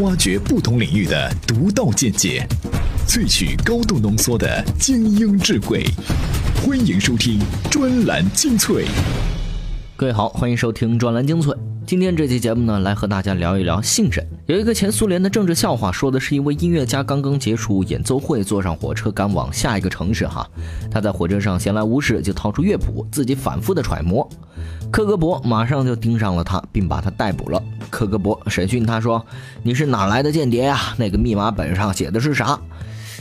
挖掘不同领域的独到见解，萃取高度浓缩的精英智慧。欢迎收听专栏精粹。各位好，欢迎收听专栏精粹。今天这期节目呢，来和大家聊一聊信任。有一个前苏联的政治笑话，说的是一位音乐家刚刚结束演奏会，坐上火车赶往下一个城市。哈，他在火车上闲来无事，就掏出乐谱，自己反复的揣摩。克格勃马上就盯上了他，并把他逮捕了。克格勃审讯他说：“你是哪来的间谍呀？那个密码本上写的是啥？”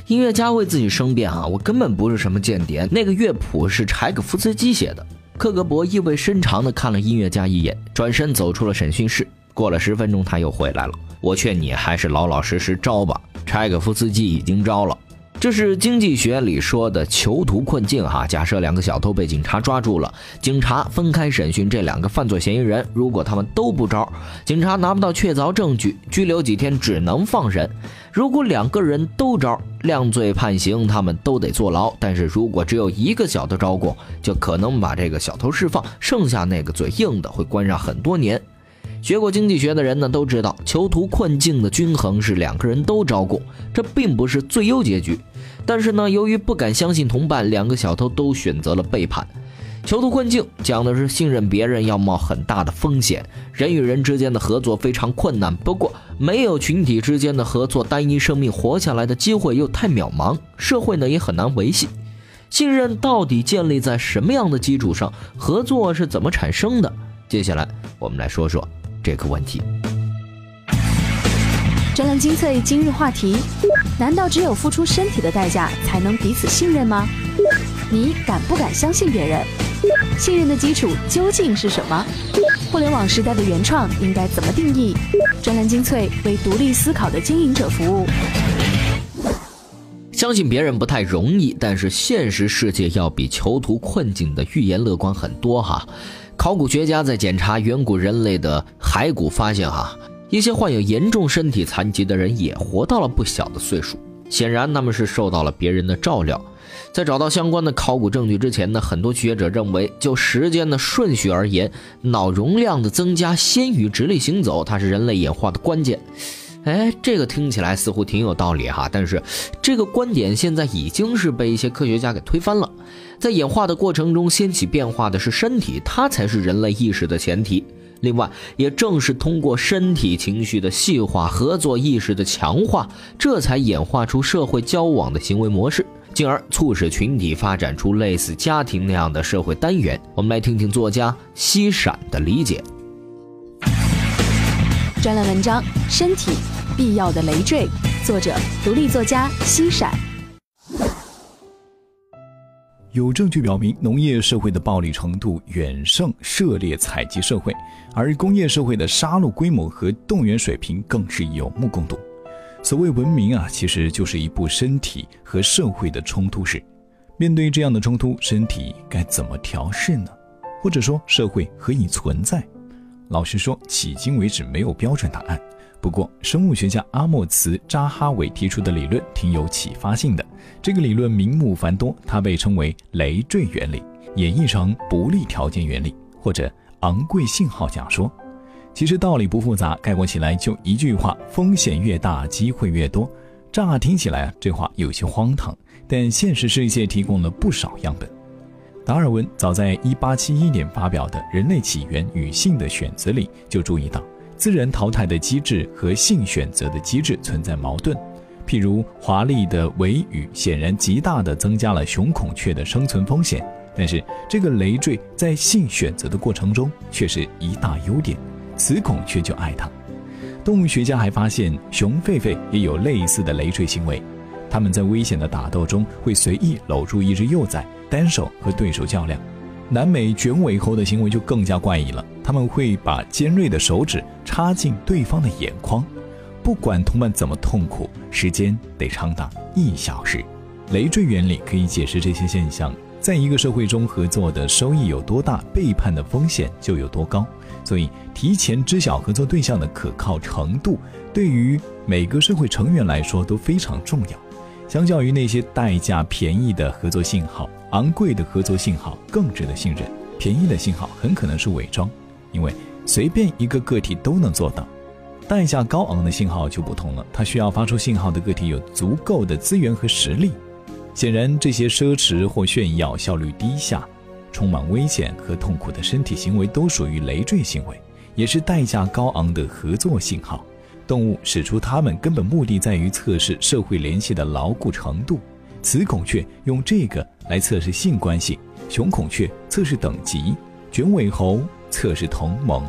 音乐家为自己申辩啊，我根本不是什么间谍，那个乐谱是柴可夫斯基写的。克格勃意味深长地看了音乐家一眼，转身走出了审讯室。过了十分钟，他又回来了。我劝你还是老老实实招吧。柴可夫斯基已经招了。这是经济学里说的囚徒困境哈。假设两个小偷被警察抓住了，警察分开审讯这两个犯罪嫌疑人。如果他们都不招，警察拿不到确凿证据，拘留几天只能放人。如果两个人都招，量罪判刑，他们都得坐牢。但是如果只有一个小偷招供，就可能把这个小偷释放，剩下那个嘴硬的会关上很多年。学过经济学的人呢都知道，囚徒困境的均衡是两个人都招供，这并不是最优结局。但是呢，由于不敢相信同伴，两个小偷都选择了背叛。囚徒困境讲的是信任别人要冒很大的风险，人与人之间的合作非常困难。不过，没有群体之间的合作，单一生命活下来的机会又太渺茫，社会呢也很难维系。信任到底建立在什么样的基础上？合作是怎么产生的？接下来我们来说说。这个问题。专栏精粹今日话题：难道只有付出身体的代价才能彼此信任吗？你敢不敢相信别人？信任的基础究竟是什么？互联网时代的原创应该怎么定义？专栏精粹为独立思考的经营者服务。相信别人不太容易，但是现实世界要比囚徒困境的预言乐观很多哈。考古学家在检查远古人类的骸骨，发现哈一些患有严重身体残疾的人也活到了不小的岁数。显然他们是受到了别人的照料。在找到相关的考古证据之前呢，很多学者认为，就时间的顺序而言，脑容量的增加先于直立行走，它是人类演化的关键。哎，这个听起来似乎挺有道理哈，但是这个观点现在已经是被一些科学家给推翻了。在演化的过程中，掀起变化的是身体，它才是人类意识的前提。另外，也正是通过身体情绪的细化、合作意识的强化，这才演化出社会交往的行为模式，进而促使群体发展出类似家庭那样的社会单元。我们来听听作家西闪的理解。专栏文章《身体必要的累赘》，作者独立作家西闪。有证据表明，农业社会的暴力程度远胜狩猎采集社会，而工业社会的杀戮规模和动员水平更是有目共睹。所谓文明啊，其实就是一部身体和社会的冲突史。面对这样的冲突，身体该怎么调试呢？或者说，社会何以存在？老实说，迄今为止没有标准答案。不过，生物学家阿莫茨·扎哈韦提出的理论挺有启发性的。这个理论名目繁多，它被称为累赘原理，演绎成不利条件原理或者昂贵信号假说。其实道理不复杂，概括起来就一句话：风险越大，机会越多。乍听起来啊，这话有些荒唐，但现实世界提供了不少样本。达尔文早在1871年发表的《人类起源与性的选择》里就注意到，自然淘汰的机制和性选择的机制存在矛盾。譬如，华丽的尾羽显然极大地增加了雄孔雀的生存风险，但是这个累赘在性选择的过程中却是一大优点，雌孔雀就爱它。动物学家还发现，雄狒狒也有类似的累赘行为，它们在危险的打斗中会随意搂住一只幼崽。单手和对手较量，南美卷尾猴的行为就更加怪异了。他们会把尖锐的手指插进对方的眼眶，不管同伴怎么痛苦，时间得长达一小时。累赘原理可以解释这些现象。在一个社会中，合作的收益有多大，背叛的风险就有多高。所以，提前知晓合作对象的可靠程度，对于每个社会成员来说都非常重要。相较于那些代价便宜的合作信号。昂贵的合作信号更值得信任，便宜的信号很可能是伪装，因为随便一个个体都能做到。代价高昂的信号就不同了，它需要发出信号的个体有足够的资源和实力。显然，这些奢侈或炫耀、效率低下、充满危险和痛苦的身体行为都属于累赘行为，也是代价高昂的合作信号。动物使出它们根本目的在于测试社会联系的牢固程度。雌孔雀用这个来测试性关系，雄孔雀测试等级，卷尾猴测试同盟。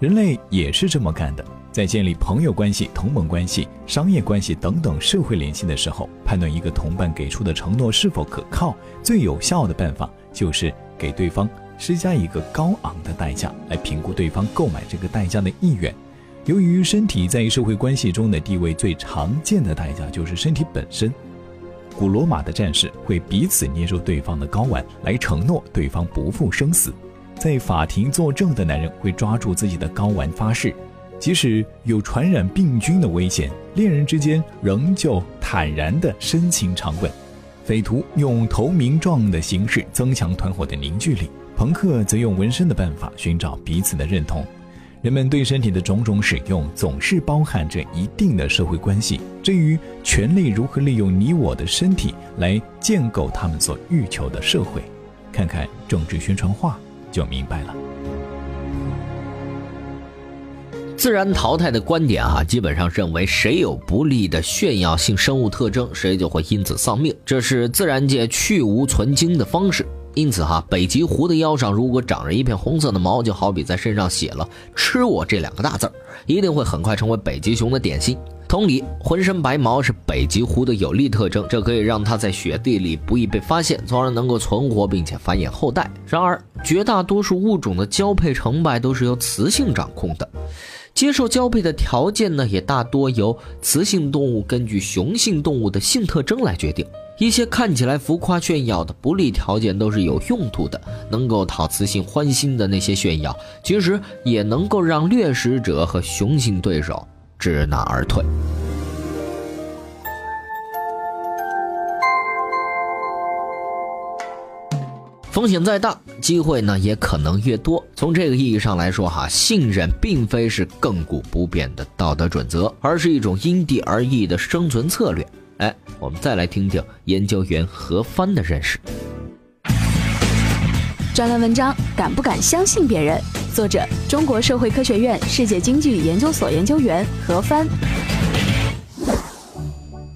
人类也是这么干的，在建立朋友关系、同盟关系、商业关系等等社会联系的时候，判断一个同伴给出的承诺是否可靠，最有效的办法就是给对方施加一个高昂的代价，来评估对方购买这个代价的意愿。由于身体在社会关系中的地位，最常见的代价就是身体本身。古罗马的战士会彼此捏住对方的睾丸，来承诺对方不负生死；在法庭作证的男人会抓住自己的睾丸发誓，即使有传染病菌的危险，恋人之间仍旧坦然的深情长吻。匪徒用投名状的形式增强团伙的凝聚力，朋克则用纹身的办法寻找彼此的认同。人们对身体的种种使用，总是包含着一定的社会关系。至于权力如何利用你我的身体来建构他们所欲求的社会，看看政治宣传画就明白了。自然淘汰的观点啊，基本上认为谁有不利的炫耀性生物特征，谁就会因此丧命，这是自然界去无存精的方式。因此哈，北极狐的腰上如果长着一片红色的毛，就好比在身上写了“吃我”这两个大字儿，一定会很快成为北极熊的点心。同理，浑身白毛是北极狐的有利特征，这可以让它在雪地里不易被发现，从而能够存活并且繁衍后代。然而，绝大多数物种的交配成败都是由雌性掌控的，接受交配的条件呢，也大多由雌性动物根据雄性动物的性特征来决定。一些看起来浮夸炫耀的不利条件都是有用途的，能够讨雌性欢心的那些炫耀，其实也能够让掠食者和雄性对手知难而退。风险再大，机会呢也可能越多。从这个意义上来说，哈，信任并非是亘古不变的道德准则，而是一种因地而异的生存策略。哎，我们再来听听研究员何帆的认识。专栏文章：敢不敢相信别人？作者：中国社会科学院世界经济研究所研究员何帆。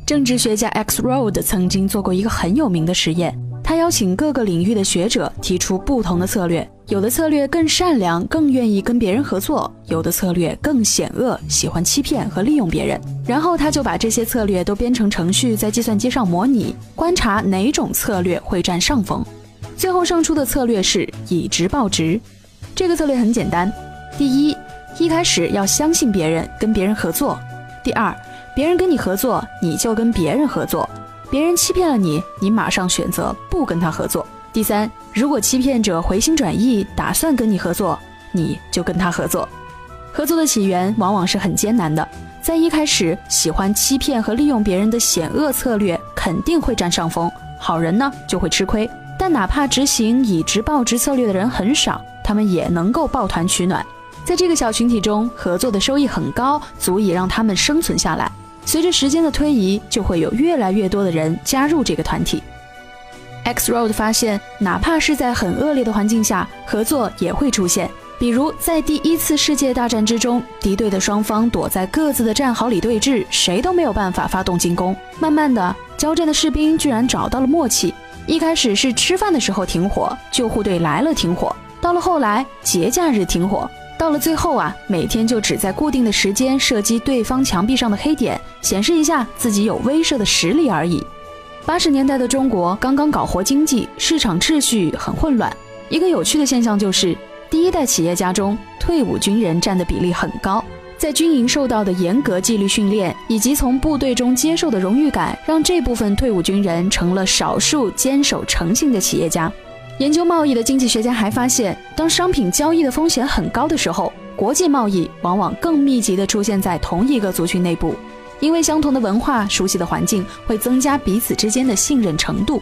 政治学家 X Road 曾经做过一个很有名的实验，他邀请各个领域的学者提出不同的策略。有的策略更善良，更愿意跟别人合作；有的策略更险恶，喜欢欺骗和利用别人。然后他就把这些策略都编成程序，在计算机上模拟，观察哪种策略会占上风。最后胜出的策略是以直报直。这个策略很简单：第一，一开始要相信别人，跟别人合作；第二，别人跟你合作，你就跟别人合作；别人欺骗了你，你马上选择不跟他合作。第三，如果欺骗者回心转意，打算跟你合作，你就跟他合作。合作的起源往往是很艰难的，在一开始，喜欢欺骗和利用别人的险恶策略肯定会占上风，好人呢就会吃亏。但哪怕执行以直报直策略的人很少，他们也能够抱团取暖。在这个小群体中，合作的收益很高，足以让他们生存下来。随着时间的推移，就会有越来越多的人加入这个团体。X Road 发现，哪怕是在很恶劣的环境下，合作也会出现。比如在第一次世界大战之中，敌对的双方躲在各自的战壕里对峙，谁都没有办法发动进攻。慢慢的，交战的士兵居然找到了默契。一开始是吃饭的时候停火，救护队来了停火；到了后来节假日停火；到了最后啊，每天就只在固定的时间射击对方墙壁上的黑点，显示一下自己有威慑的实力而已。八十年代的中国刚刚搞活经济，市场秩序很混乱。一个有趣的现象就是，第一代企业家中退伍军人占的比例很高。在军营受到的严格纪律训练，以及从部队中接受的荣誉感，让这部分退伍军人成了少数坚守诚信的企业家。研究贸易的经济学家还发现，当商品交易的风险很高的时候，国际贸易往往更密集地出现在同一个族群内部。因为相同的文化、熟悉的环境会增加彼此之间的信任程度。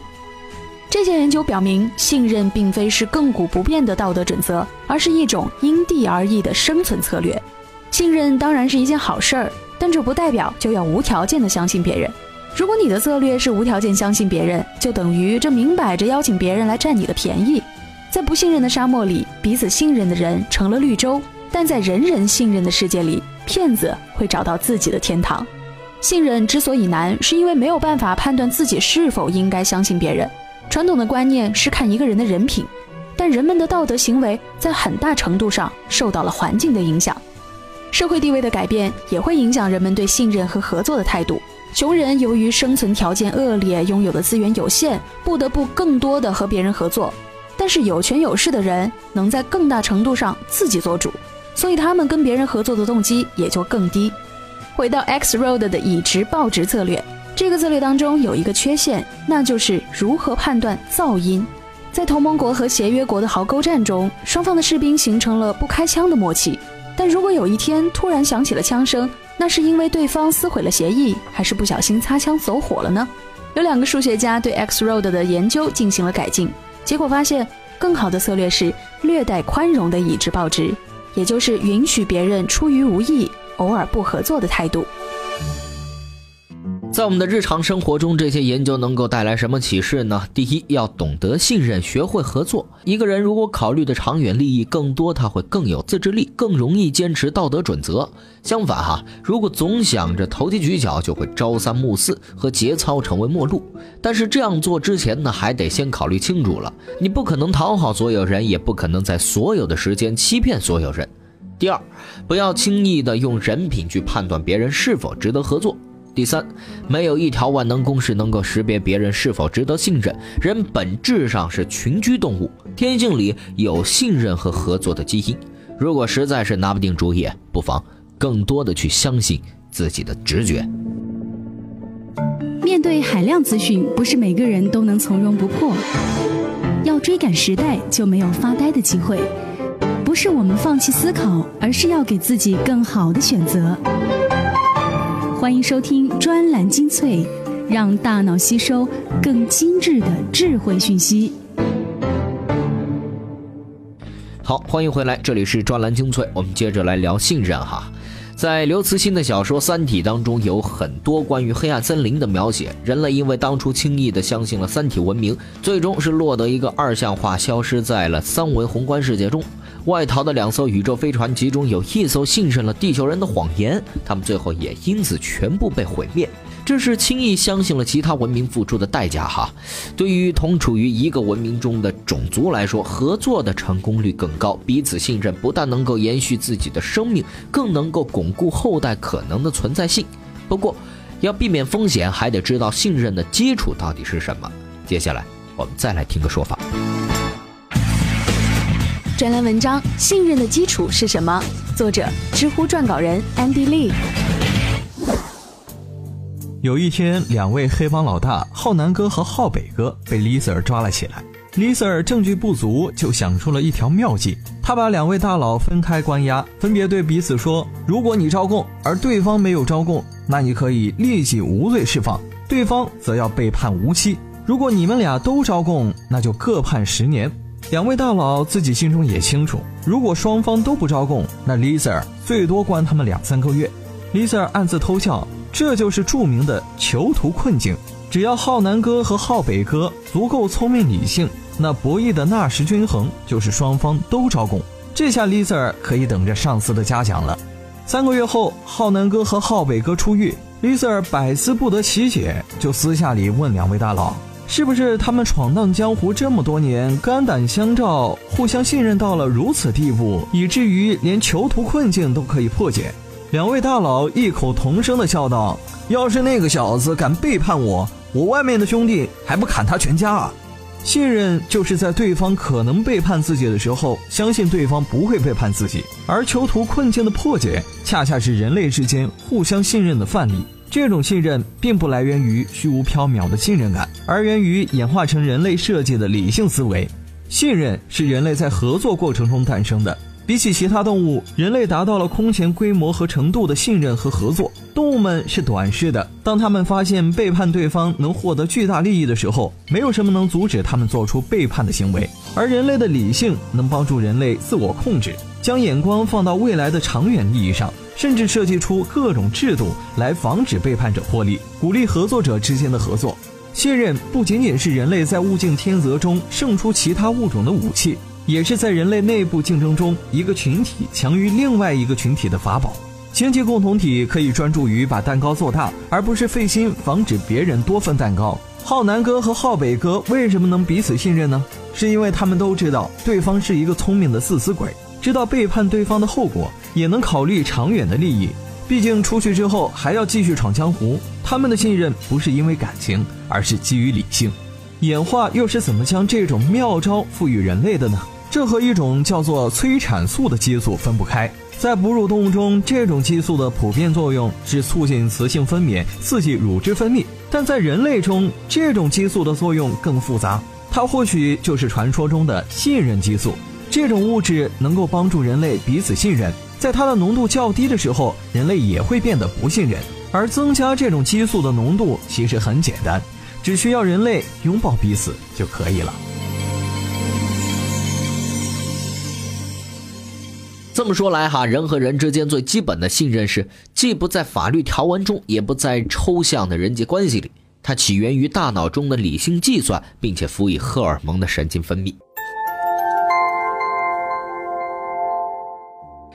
这些研究表明，信任并非是亘古不变的道德准则，而是一种因地而异的生存策略。信任当然是一件好事儿，但这不代表就要无条件的相信别人。如果你的策略是无条件相信别人，就等于这明摆着邀请别人来占你的便宜。在不信任的沙漠里，彼此信任的人成了绿洲；但在人人信任的世界里，骗子会找到自己的天堂。信任之所以难，是因为没有办法判断自己是否应该相信别人。传统的观念是看一个人的人品，但人们的道德行为在很大程度上受到了环境的影响。社会地位的改变也会影响人们对信任和合作的态度。穷人由于生存条件恶劣，拥有的资源有限，不得不更多的和别人合作。但是有权有势的人能在更大程度上自己做主，所以他们跟别人合作的动机也就更低。回到 X Road 的以直报直策略，这个策略当中有一个缺陷，那就是如何判断噪音。在同盟国和协约国的壕沟战中，双方的士兵形成了不开枪的默契。但如果有一天突然响起了枪声，那是因为对方撕毁了协议，还是不小心擦枪走火了呢？有两个数学家对 X Road 的研究进行了改进，结果发现，更好的策略是略带宽容的以直报直，也就是允许别人出于无意、偶尔不合作的态度。在我们的日常生活中，这些研究能够带来什么启示呢？第一，要懂得信任，学会合作。一个人如果考虑的长远利益更多，他会更有自制力，更容易坚持道德准则。相反，哈，如果总想着投机取巧，就会朝三暮四和节操成为陌路。但是这样做之前呢，还得先考虑清楚了，你不可能讨好所有人，也不可能在所有的时间欺骗所有人。第二，不要轻易的用人品去判断别人是否值得合作。第三，没有一条万能公式能够识别别人是否值得信任。人本质上是群居动物，天性里有信任和合作的基因。如果实在是拿不定主意，不妨更多的去相信自己的直觉。面对海量资讯，不是每个人都能从容不迫。要追赶时代，就没有发呆的机会。不是我们放弃思考，而是要给自己更好的选择。欢迎收听专栏精粹，让大脑吸收更精致的智慧讯息。好，欢迎回来，这里是专栏精粹，我们接着来聊信任哈。在刘慈欣的小说《三体》当中，有很多关于黑暗森林的描写。人类因为当初轻易的相信了三体文明，最终是落得一个二向化，消失在了三维宏观世界中。外逃的两艘宇宙飞船，其中有一艘信任了地球人的谎言，他们最后也因此全部被毁灭。这是轻易相信了其他文明付出的代价哈。对于同处于一个文明中的种族来说，合作的成功率更高，彼此信任不但能够延续自己的生命，更能够巩固后代可能的存在性。不过，要避免风险，还得知道信任的基础到底是什么。接下来，我们再来听个说法。专栏文章：信任的基础是什么？作者：知乎撰稿人 Andy Lee。有一天，两位黑帮老大浩南哥和浩北哥被 Lisa 抓了起来。Lisa 证据不足，就想出了一条妙计。他把两位大佬分开关押，分别对彼此说：“如果你招供，而对方没有招供，那你可以立即无罪释放；对方则要被判无期。如果你们俩都招供，那就各判十年。”两位大佬自己心中也清楚，如果双方都不招供，那 Lisa 最多关他们两三个月。Lisa 暗自偷笑，这就是著名的囚徒困境。只要浩南哥和浩北哥足够聪明理性，那博弈的纳什均衡就是双方都招供。这下 Lisa 可以等着上司的嘉奖了。三个月后，浩南哥和浩北哥出狱，Lisa 百思不得其解，就私下里问两位大佬。是不是他们闯荡江湖这么多年，肝胆相照，互相信任到了如此地步，以至于连囚徒困境都可以破解？两位大佬异口同声的笑道：“要是那个小子敢背叛我，我外面的兄弟还不砍他全家啊！”信任就是在对方可能背叛自己的时候，相信对方不会背叛自己，而囚徒困境的破解，恰恰是人类之间互相信任的范例。这种信任并不来源于虚无缥缈的信任感，而源于演化成人类设计的理性思维。信任是人类在合作过程中诞生的。比起其他动物，人类达到了空前规模和程度的信任和合作。动物们是短视的，当他们发现背叛对方能获得巨大利益的时候，没有什么能阻止他们做出背叛的行为。而人类的理性能帮助人类自我控制。将眼光放到未来的长远利益上，甚至设计出各种制度来防止背叛者获利，鼓励合作者之间的合作。信任不仅仅是人类在物竞天择中胜出其他物种的武器，也是在人类内部竞争中一个群体强于另外一个群体的法宝。经济共同体可以专注于把蛋糕做大，而不是费心防止别人多分蛋糕。浩南哥和浩北哥为什么能彼此信任呢？是因为他们都知道对方是一个聪明的自私鬼，知道背叛对方的后果，也能考虑长远的利益。毕竟出去之后还要继续闯江湖，他们的信任不是因为感情，而是基于理性。演化又是怎么将这种妙招赋予人类的呢？这和一种叫做催产素的激素分不开。在哺乳动物中，这种激素的普遍作用是促进雌性分娩，刺激乳汁分泌。但在人类中，这种激素的作用更复杂，它或许就是传说中的信任激素。这种物质能够帮助人类彼此信任，在它的浓度较低的时候，人类也会变得不信任。而增加这种激素的浓度其实很简单，只需要人类拥抱彼此就可以了。这么说来哈，人和人之间最基本的信任是既不在法律条文中，也不在抽象的人际关系里，它起源于大脑中的理性计算，并且辅以荷尔蒙的神经分泌。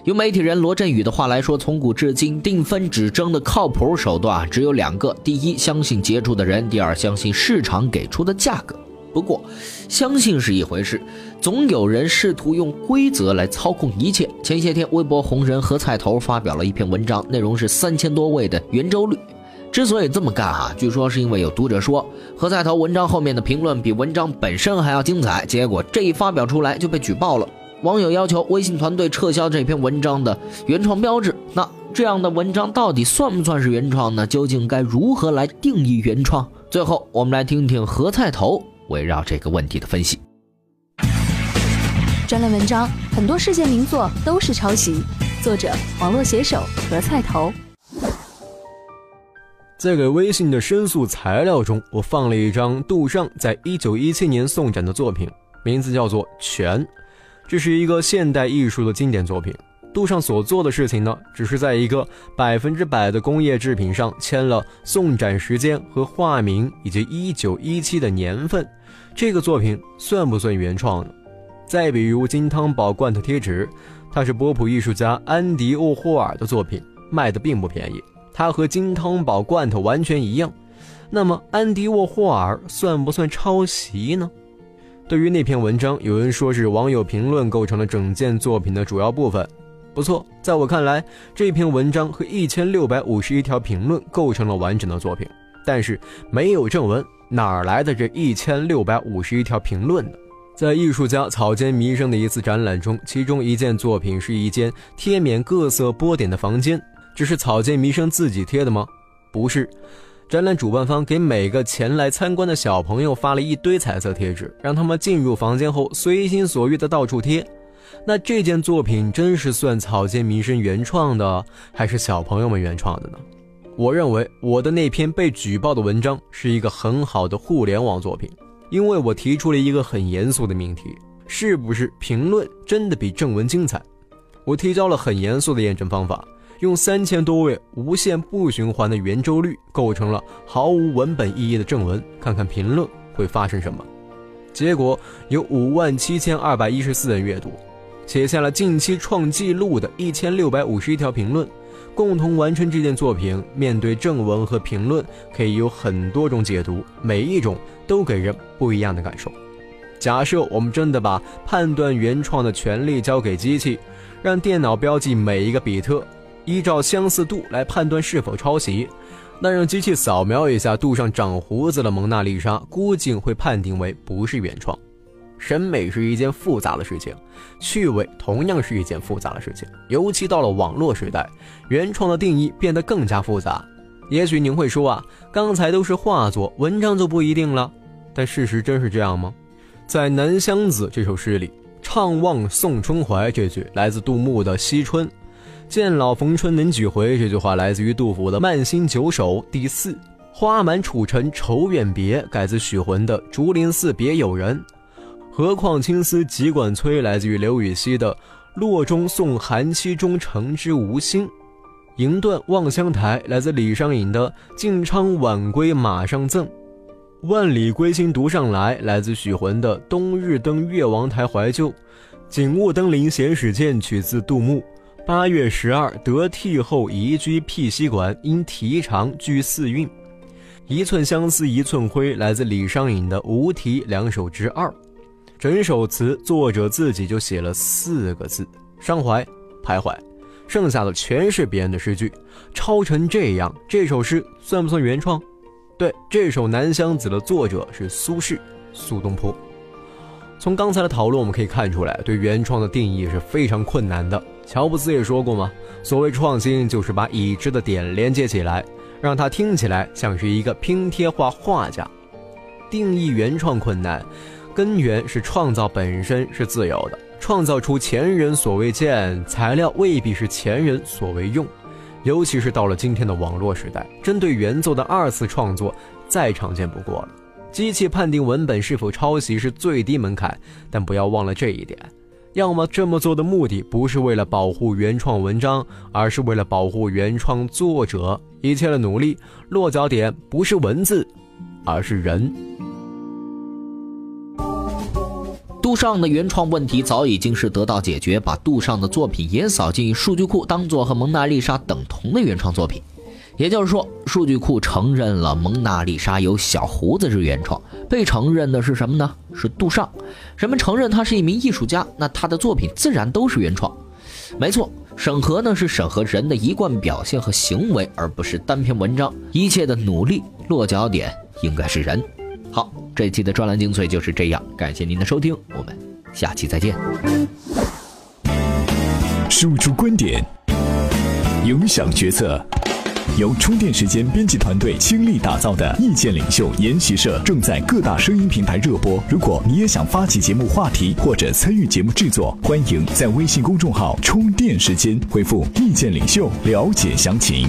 用媒体人罗振宇的话来说，从古至今，定分指征的靠谱手段只有两个：第一，相信接触的人；第二，相信市场给出的价格。不过，相信是一回事，总有人试图用规则来操控一切。前些天，微博红人何菜头发表了一篇文章，内容是三千多位的圆周率。之所以这么干哈，据说是因为有读者说何菜头文章后面的评论比文章本身还要精彩，结果这一发表出来就被举报了。网友要求微信团队撤销这篇文章的原创标志。那这样的文章到底算不算是原创呢？究竟该如何来定义原创？最后，我们来听听何菜头。围绕这个问题的分析，专栏文章很多世界名作都是抄袭。作者：网络写手何菜头。在给微信的申诉材料中，我放了一张杜尚在一九一七年送展的作品，名字叫做《泉》，这是一个现代艺术的经典作品。杜尚所做的事情呢，只是在一个百分之百的工业制品上签了送展时间和画名以及一九一七的年份。这个作品算不算原创呢？再比如金汤宝罐头贴纸，它是波普艺术家安迪沃霍尔的作品，卖的并不便宜。它和金汤宝罐头完全一样。那么安迪沃霍尔算不算抄袭呢？对于那篇文章，有人说是网友评论构成了整件作品的主要部分。不错，在我看来，这篇文章和一千六百五十一条评论构成了完整的作品。但是没有正文，哪来的这一千六百五十一条评论呢？在艺术家草间弥生的一次展览中，其中一件作品是一间贴满各色波点的房间，这是草间弥生自己贴的吗？不是，展览主办方给每个前来参观的小朋友发了一堆彩色贴纸，让他们进入房间后随心所欲的到处贴。那这件作品真是算草间弥生原创的，还是小朋友们原创的呢？我认为我的那篇被举报的文章是一个很好的互联网作品，因为我提出了一个很严肃的命题：是不是评论真的比正文精彩？我提交了很严肃的验证方法，用三千多位无限不循环的圆周率构成了毫无文本意义的正文，看看评论会发生什么。结果有五万七千二百一十四人阅读。写下了近期创纪录的一千六百五十一条评论，共同完成这件作品。面对正文和评论，可以有很多种解读，每一种都给人不一样的感受。假设我们真的把判断原创的权利交给机器，让电脑标记每一个比特，依照相似度来判断是否抄袭，那让机器扫描一下肚上长胡子的蒙娜丽莎，估计会判定为不是原创。审美是一件复杂的事情，趣味同样是一件复杂的事情。尤其到了网络时代，原创的定义变得更加复杂。也许您会说啊，刚才都是画作，文章就不一定了。但事实真是这样吗？在《南乡子》这首诗里，“怅望送春怀”这句来自杜牧的《惜春》，“见老逢春能几回”这句话来自于杜甫的《慢心九首》第四，“花满楚城愁远别”改自许浑的《竹林寺别友人》。何况青丝急管催，来自于刘禹锡的《洛中送韩七中诚之无心。银断望乡台来自李商隐的晋昌晚归马上赠。万里归心独上来来自许浑的冬日登越王台怀旧。景物登临闲始见取自杜牧。八月十二得替后移居辟西馆，因题长居四韵。一寸相思一寸灰来自李商隐的无题两首之二。整首词作者自己就写了四个字：伤怀、徘徊，剩下的全是别人的诗句。抄成这样，这首诗算不算原创？对，这首《南乡子》的作者是苏轼，苏东坡。从刚才的讨论，我们可以看出来，对原创的定义是非常困难的。乔布斯也说过嘛，所谓创新，就是把已知的点连接起来，让它听起来像是一个拼贴画画家。定义原创困难，根源是创造本身是自由的，创造出前人所未见，材料未必是前人所未用。尤其是到了今天的网络时代，针对原作的二次创作再常见不过了。机器判定文本是否抄袭是最低门槛，但不要忘了这一点：要么这么做的目的不是为了保护原创文章，而是为了保护原创作者。一切的努力落脚点不是文字，而是人。杜尚的原创问题早已经是得到解决，把杜尚的作品也扫进数据库，当做和蒙娜丽莎等同的原创作品。也就是说，数据库承认了蒙娜丽莎有小胡子是原创，被承认的是什么呢？是杜尚。人们承认他是一名艺术家，那他的作品自然都是原创。没错，审核呢是审核人的一贯表现和行为，而不是单篇文章。一切的努力落脚点应该是人。好，这期的专栏精粹就是这样，感谢您的收听，我们下期再见。输出观点，影响决策。由充电时间编辑团队倾力打造的意见领袖研习社正在各大声音平台热播。如果你也想发起节目话题或者参与节目制作，欢迎在微信公众号“充电时间”回复“意见领袖”了解详情。